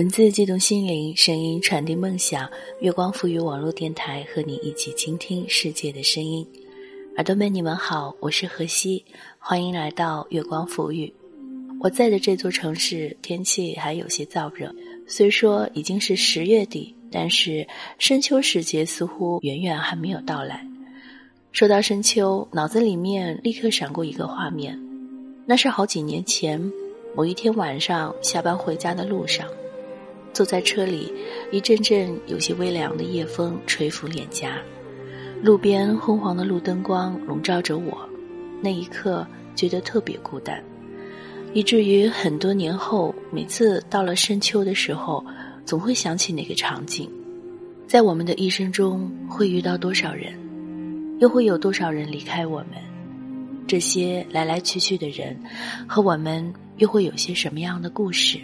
文字激动心灵，声音传递梦想。月光赋予网络电台，和你一起倾听世界的声音。耳朵们，你们好，我是何西，欢迎来到月光赋予。我在的这座城市天气还有些燥热，虽说已经是十月底，但是深秋时节似乎远远还没有到来。说到深秋，脑子里面立刻闪过一个画面，那是好几年前某一天晚上下班回家的路上。坐在车里，一阵阵有些微凉的夜风吹拂脸颊，路边昏黄的路灯光笼罩着我，那一刻觉得特别孤单，以至于很多年后，每次到了深秋的时候，总会想起那个场景。在我们的一生中，会遇到多少人，又会有多少人离开我们？这些来来去去的人，和我们又会有些什么样的故事？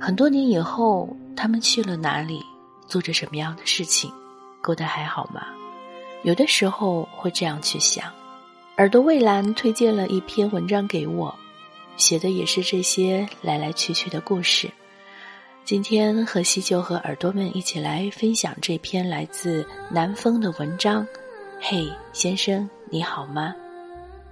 很多年以后，他们去了哪里，做着什么样的事情，过得还好吗？有的时候会这样去想。耳朵蔚蓝推荐了一篇文章给我，写的也是这些来来去去的故事。今天和西就和耳朵们一起来分享这篇来自南风的文章。嘿，先生，你好吗？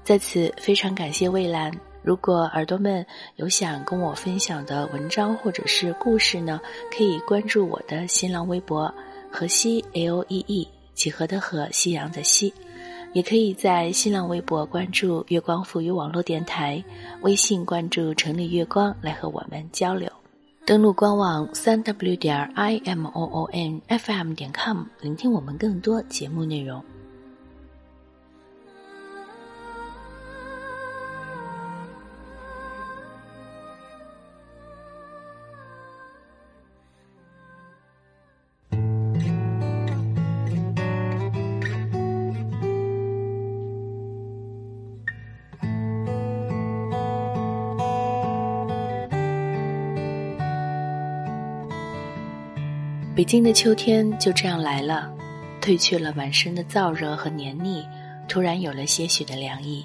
在此非常感谢蔚蓝。如果耳朵们有想跟我分享的文章或者是故事呢，可以关注我的新浪微博“河西 L E E” 几何的河，夕阳的西，也可以在新浪微博关注“月光赋予网络电台”，微信关注“城里月光”来和我们交流。登录官网三 w 点 i m o o n f m 点 com，聆听我们更多节目内容。北京的秋天就这样来了，褪去了满身的燥热和黏腻，突然有了些许的凉意。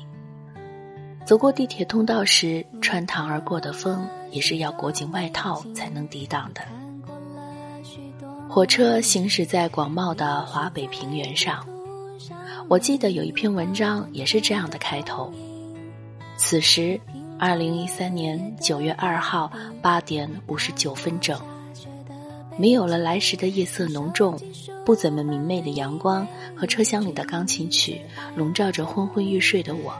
走过地铁通道时，穿堂而过的风也是要裹紧外套才能抵挡的。火车行驶在广袤的华北平原上，我记得有一篇文章也是这样的开头。此时，二零一三年九月二号八点五十九分整。没有了来时的夜色浓重，不怎么明媚的阳光和车厢里的钢琴曲笼罩着昏昏欲睡的我。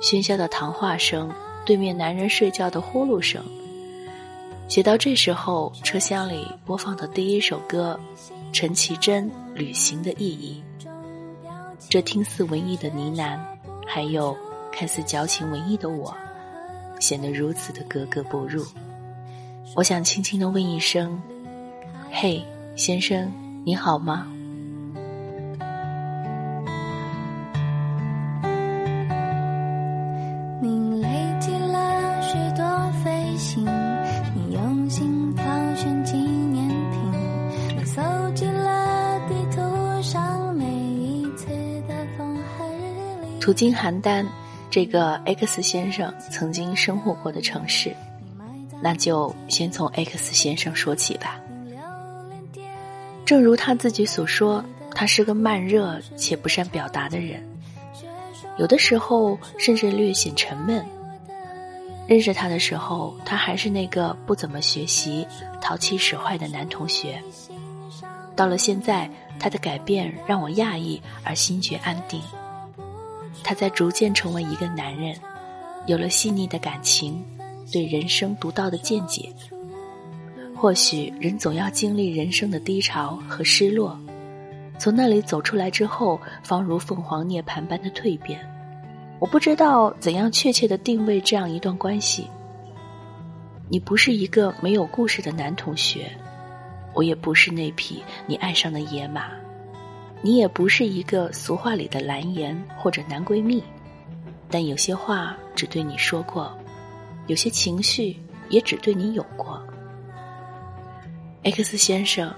喧嚣的谈话声，对面男人睡觉的呼噜声。写到这时候，车厢里播放的第一首歌，陈绮贞《旅行的意义》。这听似文艺的呢喃，还有看似矫情文艺的我，显得如此的格格不入。我想轻轻的问一声：“嘿，先生，你好吗？”你累积了许多飞行，你用心挑选纪念品，你搜集了地图上每一次的风和日丽。途经邯郸，这个 X 先生曾经生活过的城市。那就先从 X 先生说起吧。正如他自己所说，他是个慢热且不善表达的人，有的时候甚至略显沉闷。认识他的时候，他还是那个不怎么学习、淘气使坏的男同学。到了现在，他的改变让我讶异而心觉安定。他在逐渐成为一个男人，有了细腻的感情。对人生独到的见解。或许人总要经历人生的低潮和失落，从那里走出来之后，方如凤凰涅槃般的蜕变。我不知道怎样确切的定位这样一段关系。你不是一个没有故事的男同学，我也不是那匹你爱上的野马，你也不是一个俗话里的蓝颜或者男闺蜜，但有些话只对你说过。有些情绪也只对你有过，X 先生，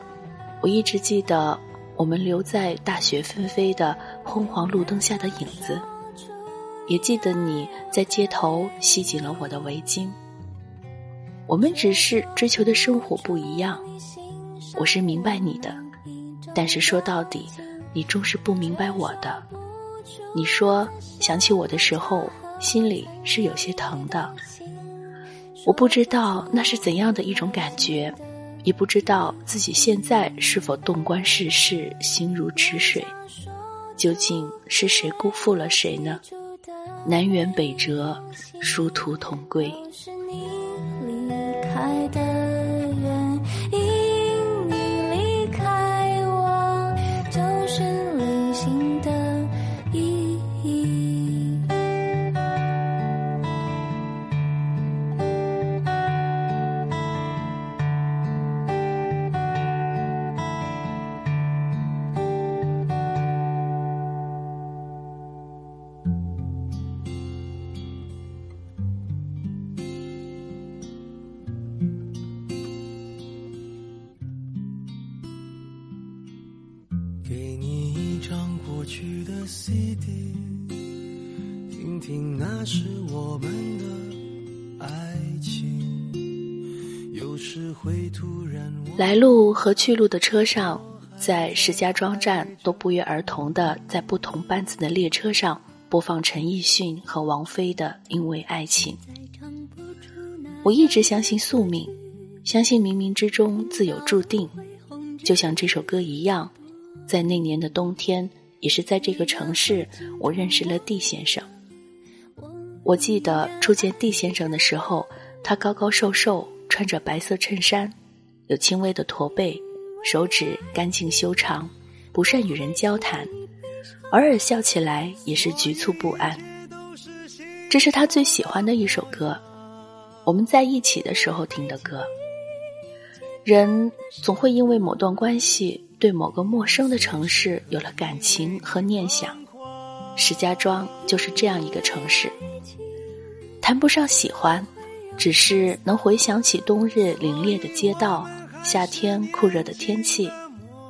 我一直记得我们留在大雪纷飞的昏黄路灯下的影子，也记得你在街头系紧了我的围巾。我们只是追求的生活不一样。我是明白你的，但是说到底，你终是不明白我的。你说想起我的时候，心里是有些疼的。我不知道那是怎样的一种感觉，也不知道自己现在是否洞观世事，心如止水。究竟是谁辜负了谁呢？南辕北辙，殊途同归。去听那是我们的爱情。有时会突然来路和去路的车上，在石家庄站都不约而同的在不同班次的列车上播放陈奕迅和王菲的《因为爱情》。我一直相信宿命，相信冥冥之中自有注定，就像这首歌一样，在那年的冬天。也是在这个城市，我认识了地先生。我记得初见地先生的时候，他高高瘦瘦，穿着白色衬衫，有轻微的驼背，手指干净修长，不善与人交谈，偶尔笑起来也是局促不安。这是他最喜欢的一首歌，我们在一起的时候听的歌。人总会因为某段关系。对某个陌生的城市有了感情和念想，石家庄就是这样一个城市。谈不上喜欢，只是能回想起冬日凛冽的街道，夏天酷热的天气，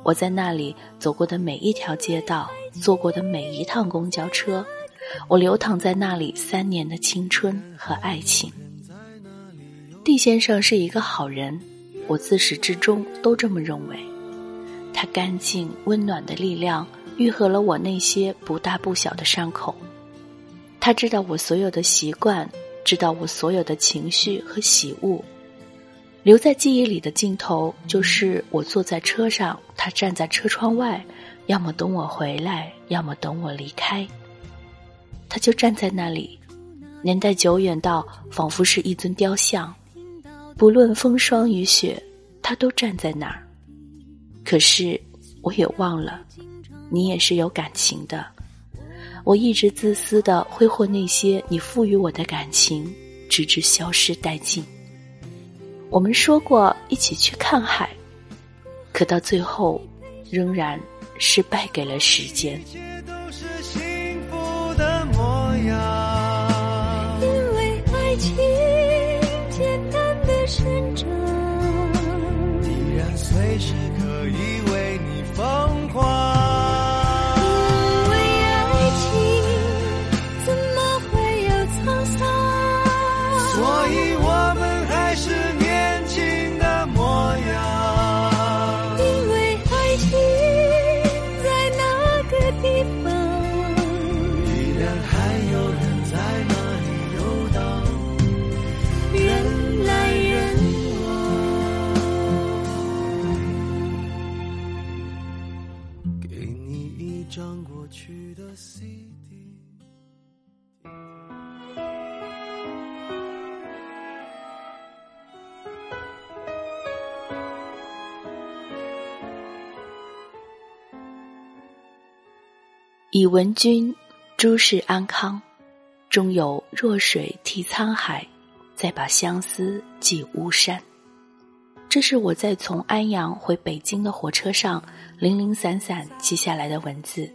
我在那里走过的每一条街道，坐过的每一趟公交车，我流淌在那里三年的青春和爱情。地先生是一个好人，我自始至终都这么认为。他干净温暖的力量愈合了我那些不大不小的伤口。他知道我所有的习惯，知道我所有的情绪和喜恶。留在记忆里的镜头，就是我坐在车上，他站在车窗外，要么等我回来，要么等我离开。他就站在那里，年代久远到仿佛是一尊雕像，不论风霜雨雪，他都站在那儿。可是，我也忘了，你也是有感情的。我一直自私的挥霍那些你赋予我的感情，直至消失殆尽。我们说过一起去看海，可到最后，仍然是败给了时间。以闻君诸事安康，终有弱水替沧海，再把相思寄巫山。这是我在从安阳回北京的火车上零零散散记下来的文字，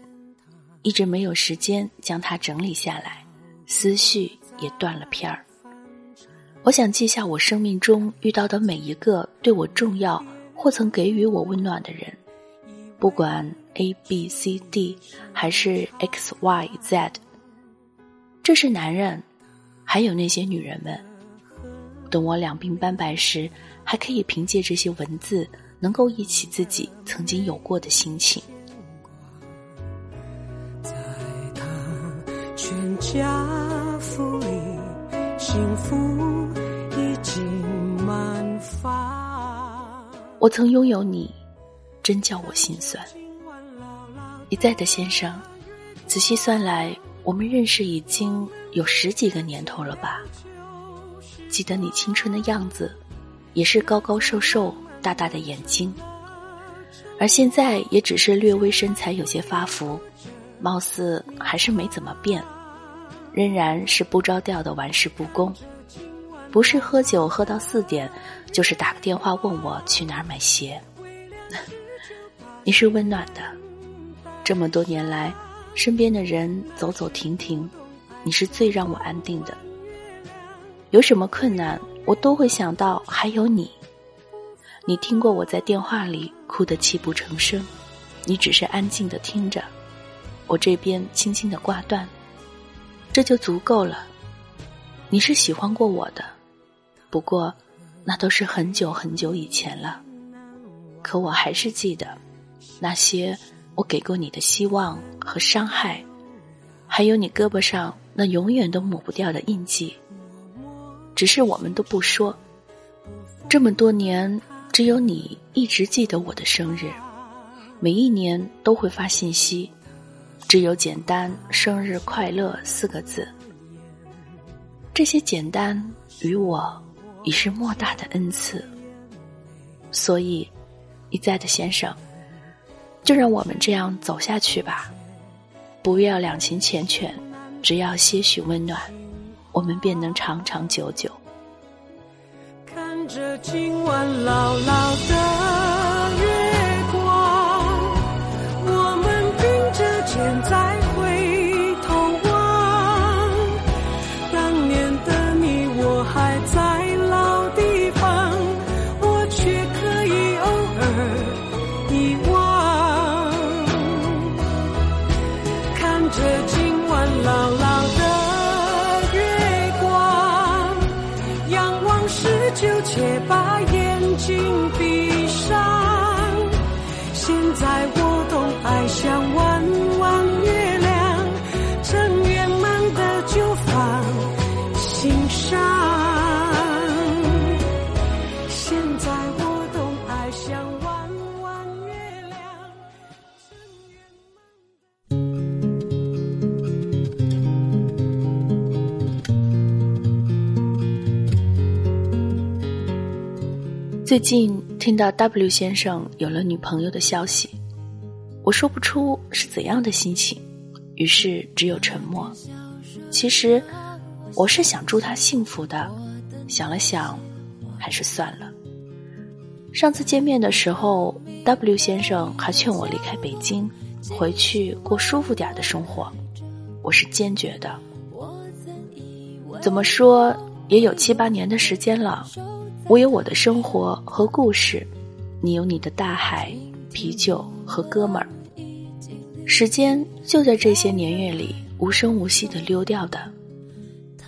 一直没有时间将它整理下来，思绪也断了片儿。我想记下我生命中遇到的每一个对我重要或曾给予我温暖的人，不管。A B C D 还是 X Y Z，这是男人，还有那些女人们。等我两鬓斑白时，还可以凭借这些文字，能够忆起自己曾经有过的心情。在他全家福里，幸福已经满发。我曾拥有你，真叫我心酸。一再的先生，仔细算来，我们认识已经有十几个年头了吧？记得你青春的样子，也是高高瘦瘦、大大的眼睛，而现在也只是略微身材有些发福，貌似还是没怎么变，仍然是不着调的玩世不恭，不是喝酒喝到四点，就是打个电话问我去哪儿买鞋。你是温暖的，这么多年来，身边的人走走停停，你是最让我安定的。有什么困难，我都会想到还有你。你听过我在电话里哭得泣不成声，你只是安静的听着，我这边轻轻的挂断，这就足够了。你是喜欢过我的，不过那都是很久很久以前了。可我还是记得那些我给过你的希望和伤害，还有你胳膊上那永远都抹不掉的印记。只是我们都不说，这么多年，只有你一直记得我的生日，每一年都会发信息，只有简单“生日快乐”四个字。这些简单于我已是莫大的恩赐，所以，一再的先生，就让我们这样走下去吧，不要两情缱绻，只要些许温暖。我们便能长长久久。看着今晚牢牢的最近听到 W 先生有了女朋友的消息，我说不出是怎样的心情，于是只有沉默。其实我是想祝他幸福的，想了想，还是算了。上次见面的时候，W 先生还劝我离开北京，回去过舒服点的生活，我是坚决的。怎么说也有七八年的时间了。我有我的生活和故事，你有你的大海、啤酒和哥们儿。时间就在这些年月里无声无息的溜掉的。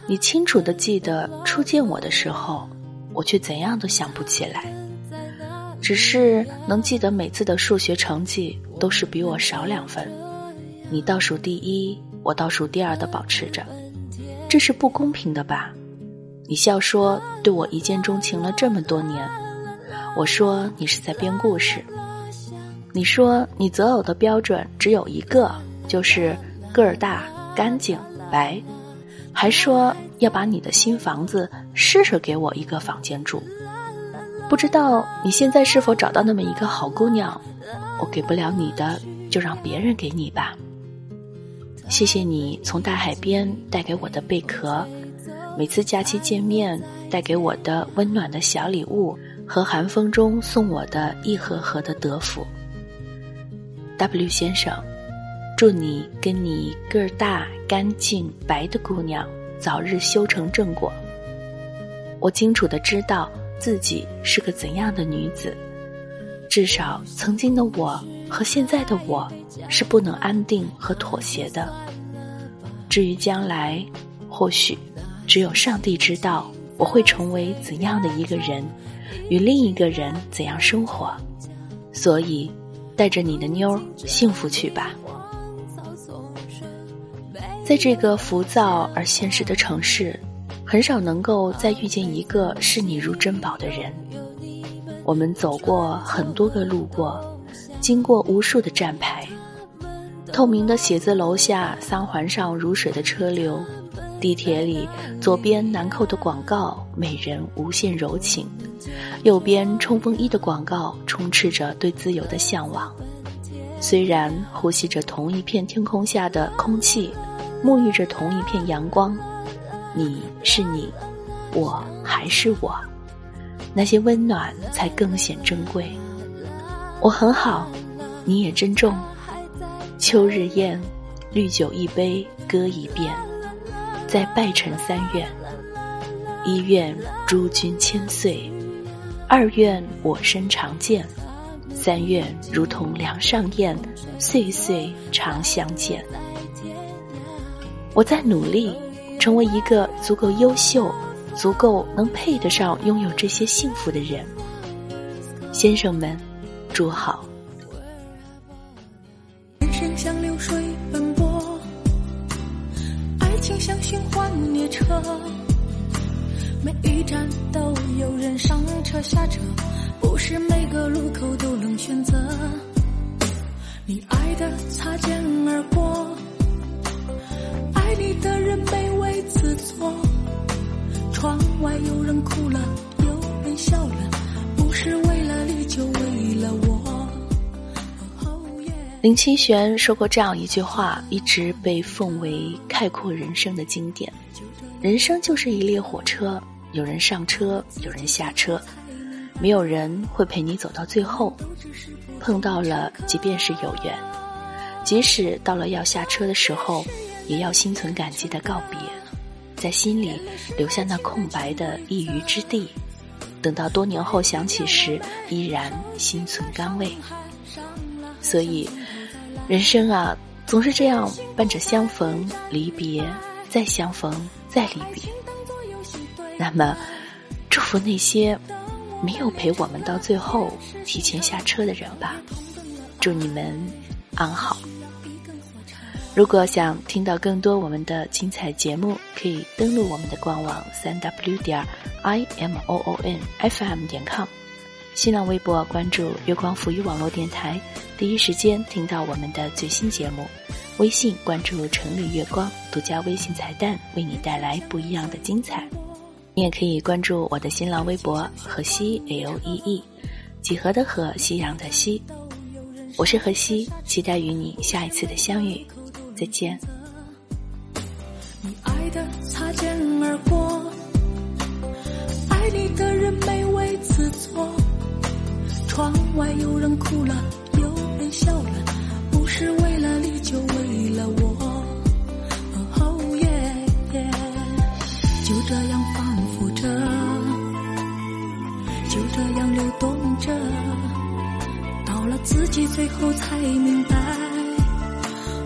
你清楚的记得初见我的时候，我却怎样都想不起来，只是能记得每次的数学成绩都是比我少两分，你倒数第一，我倒数第二的保持着，这是不公平的吧？你笑说对我一见钟情了这么多年，我说你是在编故事。你说你择偶的标准只有一个，就是个儿大、干净、白，还说要把你的新房子施舍给我一个房间住。不知道你现在是否找到那么一个好姑娘？我给不了你的，就让别人给你吧。谢谢你从大海边带给我的贝壳。每次假期见面，带给我的温暖的小礼物和寒风中送我的一盒盒的德芙。W 先生，祝你跟你个儿大、干净、白的姑娘早日修成正果。我清楚的知道自己是个怎样的女子，至少曾经的我和现在的我是不能安定和妥协的。至于将来，或许。只有上帝知道，我会成为怎样的一个人，与另一个人怎样生活。所以，带着你的妞儿幸福去吧。在这个浮躁而现实的城市，很少能够再遇见一个视你如珍宝的人。我们走过很多个路过，经过无数的站牌，透明的写字楼下，三环上如水的车流，地铁里左边南扣的广告，美人无限柔情；右边冲锋衣的广告，充斥着对自由的向往。虽然呼吸着同一片天空下的空气。沐浴着同一片阳光，你是你，我还是我，那些温暖才更显珍贵。我很好，你也珍重。秋日宴，绿酒一杯，歌一遍，在拜辰三愿：一愿诸君千岁，二愿我身常健，三愿如同梁上燕，岁岁常相见。我在努力，成为一个足够优秀、足够能配得上拥有这些幸福的人。先生们，祝好。车下车，不是每个路口都能选择。你爱的擦肩而过。爱你的人没为此错，窗外有人哭了，有人笑了，不是为了你，就为了我。林清玄说过这样一句话，一直被奉为概括人生的经典：人生就是一列火车，有人上车，有人下车，没有人会陪你走到最后。碰到了，即便是有缘，即使到了要下车的时候。也要心存感激的告别，在心里留下那空白的一隅之地，等到多年后想起时，依然心存甘味。所以，人生啊，总是这样伴着相逢、离别，再相逢、再离别。那么，祝福那些没有陪我们到最后、提前下车的人吧，祝你们安好。如果想听到更多我们的精彩节目，可以登录我们的官网三 w 点 i m o o n f m 点 com，新浪微博关注月光浮语网络电台，第一时间听到我们的最新节目。微信关注城里月光，独家微信彩蛋为你带来不一样的精彩。你也可以关注我的新浪微博河西 l e e，几何的河，夕阳的夕。我是河西，期待与你下一次的相遇。再见。你爱的擦肩而过，爱你的人没为此错。窗外有人哭了，自己最后才明白。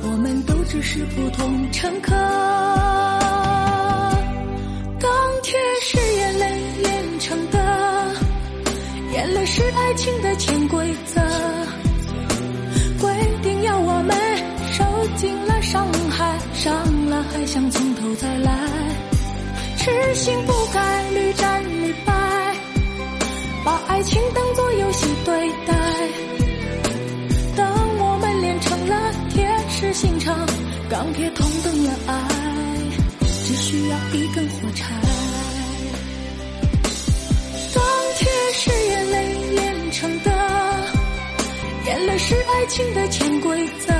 我们都只是普通乘客，钢铁是眼泪炼成的，眼泪是爱情的潜规则，规定要我们受尽了伤害，伤了还想从头再来，痴心不改，屡战屡败，把爱情当作游戏对待。心肠，钢铁同等的爱，只需要一根火柴。钢铁是眼泪炼成的，眼泪是爱情的潜规则，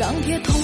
钢铁同